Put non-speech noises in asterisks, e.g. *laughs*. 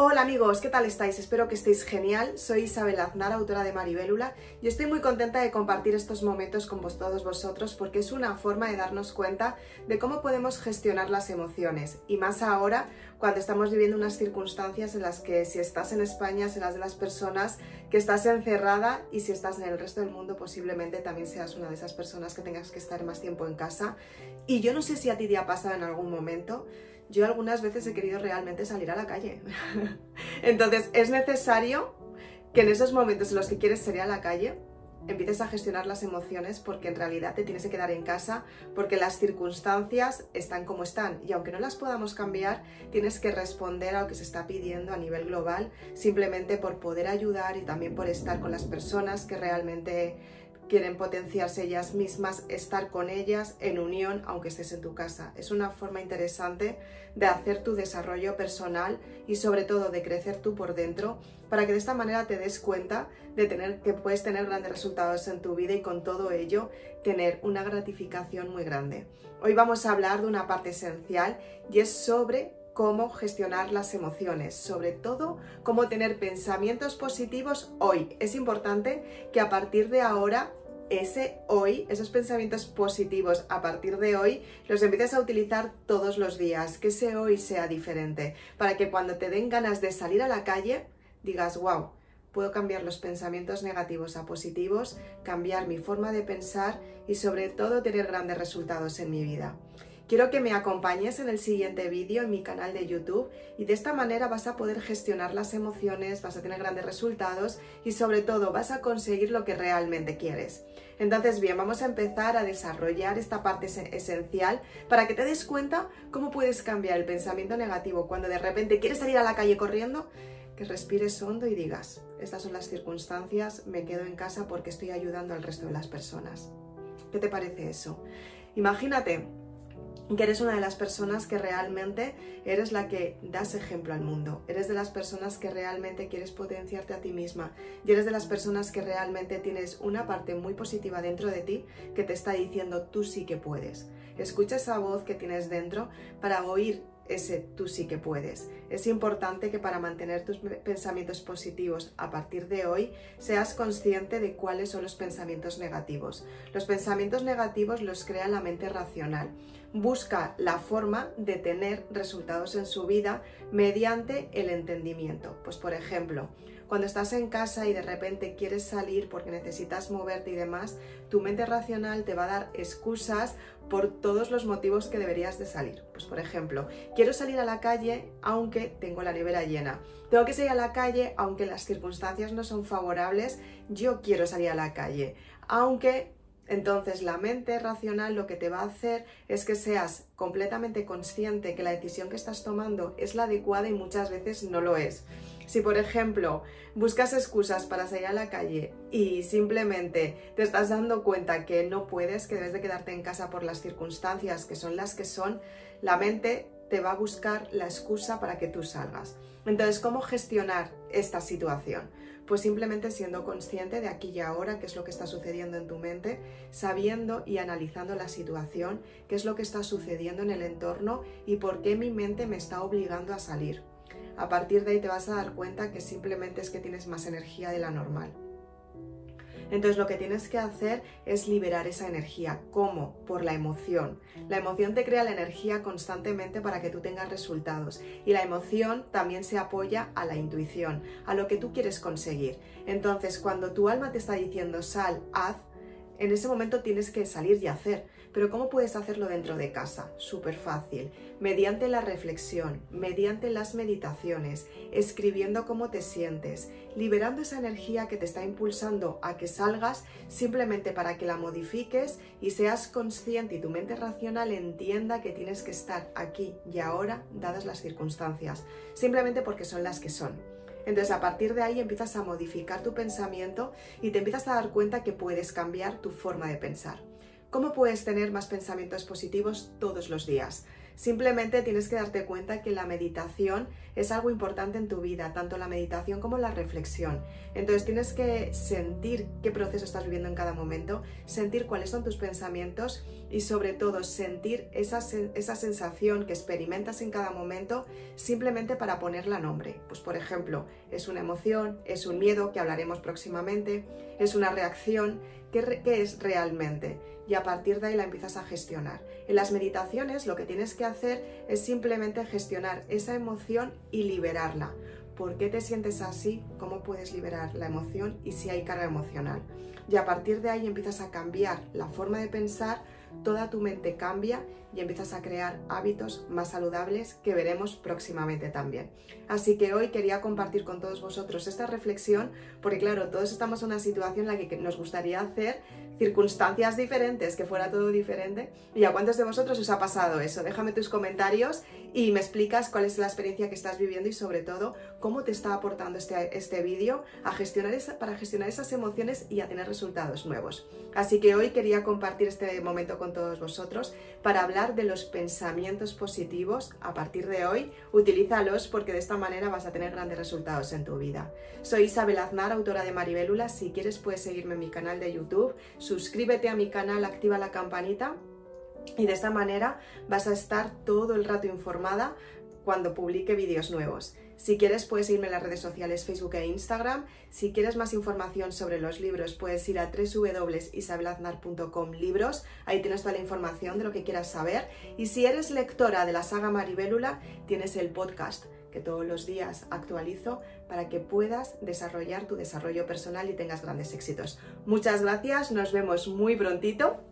Hola amigos, ¿qué tal estáis? Espero que estéis genial. Soy Isabel Aznar, autora de Maribélula, y estoy muy contenta de compartir estos momentos con vos, todos vosotros porque es una forma de darnos cuenta de cómo podemos gestionar las emociones, y más ahora cuando estamos viviendo unas circunstancias en las que si estás en España serás de las personas que estás encerrada y si estás en el resto del mundo posiblemente también seas una de esas personas que tengas que estar más tiempo en casa. Y yo no sé si a ti te ha pasado en algún momento, yo algunas veces he querido realmente salir a la calle. *laughs* Entonces es necesario que en esos momentos en los que quieres salir a la calle, empieces a gestionar las emociones porque en realidad te tienes que quedar en casa porque las circunstancias están como están y aunque no las podamos cambiar, tienes que responder a lo que se está pidiendo a nivel global simplemente por poder ayudar y también por estar con las personas que realmente quieren potenciarse ellas mismas, estar con ellas en unión aunque estés en tu casa. Es una forma interesante de hacer tu desarrollo personal y sobre todo de crecer tú por dentro para que de esta manera te des cuenta de tener que puedes tener grandes resultados en tu vida y con todo ello tener una gratificación muy grande. Hoy vamos a hablar de una parte esencial y es sobre cómo gestionar las emociones, sobre todo cómo tener pensamientos positivos hoy. Es importante que a partir de ahora ese hoy, esos pensamientos positivos a partir de hoy, los empieces a utilizar todos los días, que ese hoy sea diferente, para que cuando te den ganas de salir a la calle, digas, wow, puedo cambiar los pensamientos negativos a positivos, cambiar mi forma de pensar y sobre todo tener grandes resultados en mi vida. Quiero que me acompañes en el siguiente vídeo en mi canal de YouTube y de esta manera vas a poder gestionar las emociones, vas a tener grandes resultados y sobre todo vas a conseguir lo que realmente quieres. Entonces, bien, vamos a empezar a desarrollar esta parte esencial para que te des cuenta cómo puedes cambiar el pensamiento negativo cuando de repente quieres salir a la calle corriendo, que respires hondo y digas, estas son las circunstancias, me quedo en casa porque estoy ayudando al resto de las personas. ¿Qué te parece eso? Imagínate que eres una de las personas que realmente eres la que das ejemplo al mundo, eres de las personas que realmente quieres potenciarte a ti misma y eres de las personas que realmente tienes una parte muy positiva dentro de ti que te está diciendo tú sí que puedes. Escucha esa voz que tienes dentro para oír ese tú sí que puedes. Es importante que para mantener tus pensamientos positivos a partir de hoy seas consciente de cuáles son los pensamientos negativos. Los pensamientos negativos los crea la mente racional. Busca la forma de tener resultados en su vida mediante el entendimiento. Pues por ejemplo, cuando estás en casa y de repente quieres salir porque necesitas moverte y demás, tu mente racional te va a dar excusas por todos los motivos que deberías de salir. Pues por ejemplo, quiero salir a la calle aunque tengo la nevera llena. Tengo que salir a la calle aunque las circunstancias no son favorables, yo quiero salir a la calle. Aunque entonces la mente racional lo que te va a hacer es que seas completamente consciente que la decisión que estás tomando es la adecuada y muchas veces no lo es. Si por ejemplo buscas excusas para salir a la calle y simplemente te estás dando cuenta que no puedes, que debes de quedarte en casa por las circunstancias que son las que son, la mente te va a buscar la excusa para que tú salgas. Entonces, ¿cómo gestionar esta situación? Pues simplemente siendo consciente de aquí y ahora qué es lo que está sucediendo en tu mente, sabiendo y analizando la situación, qué es lo que está sucediendo en el entorno y por qué mi mente me está obligando a salir. A partir de ahí te vas a dar cuenta que simplemente es que tienes más energía de la normal. Entonces lo que tienes que hacer es liberar esa energía. ¿Cómo? Por la emoción. La emoción te crea la energía constantemente para que tú tengas resultados. Y la emoción también se apoya a la intuición, a lo que tú quieres conseguir. Entonces cuando tu alma te está diciendo sal, haz, en ese momento tienes que salir y hacer. Pero ¿cómo puedes hacerlo dentro de casa? Súper fácil. Mediante la reflexión, mediante las meditaciones, escribiendo cómo te sientes, liberando esa energía que te está impulsando a que salgas simplemente para que la modifiques y seas consciente y tu mente racional entienda que tienes que estar aquí y ahora dadas las circunstancias, simplemente porque son las que son. Entonces a partir de ahí empiezas a modificar tu pensamiento y te empiezas a dar cuenta que puedes cambiar tu forma de pensar. ¿Cómo puedes tener más pensamientos positivos todos los días? Simplemente tienes que darte cuenta que la meditación es algo importante en tu vida, tanto la meditación como la reflexión. Entonces tienes que sentir qué proceso estás viviendo en cada momento, sentir cuáles son tus pensamientos y sobre todo sentir esa, esa sensación que experimentas en cada momento simplemente para ponerla nombre. Pues por ejemplo, es una emoción, es un miedo que hablaremos próximamente, es una reacción, ¿qué, es realmente? y a partir de ahí la empiezas a gestionar. En las meditaciones lo que tienes que hacer es simplemente gestionar esa emoción y liberarla. ¿Por qué te sientes así? ¿Cómo puedes liberar la emoción y si hay carga emocional? Y a partir de ahí empiezas a cambiar la forma de pensar, toda tu mente cambia y empiezas a crear hábitos más saludables que veremos próximamente también. Así que hoy quería compartir con todos vosotros esta reflexión porque claro, todos estamos en una situación en la que nos gustaría hacer circunstancias diferentes, que fuera todo diferente. ¿Y a cuántos de vosotros os ha pasado eso? Déjame tus comentarios y me explicas cuál es la experiencia que estás viviendo y sobre todo cómo te está aportando este, este vídeo gestionar para gestionar esas emociones y a tener resultados nuevos. Así que hoy quería compartir este momento con todos vosotros para de los pensamientos positivos. A partir de hoy, utilízalos porque de esta manera vas a tener grandes resultados en tu vida. Soy Isabel Aznar, autora de Maribélula. Si quieres puedes seguirme en mi canal de YouTube, suscríbete a mi canal, activa la campanita y de esta manera vas a estar todo el rato informada cuando publique vídeos nuevos. Si quieres puedes irme en las redes sociales Facebook e Instagram. Si quieres más información sobre los libros puedes ir a www.isabelaznar.com libros. Ahí tienes toda la información de lo que quieras saber. Y si eres lectora de la saga Maribélula tienes el podcast que todos los días actualizo para que puedas desarrollar tu desarrollo personal y tengas grandes éxitos. Muchas gracias, nos vemos muy prontito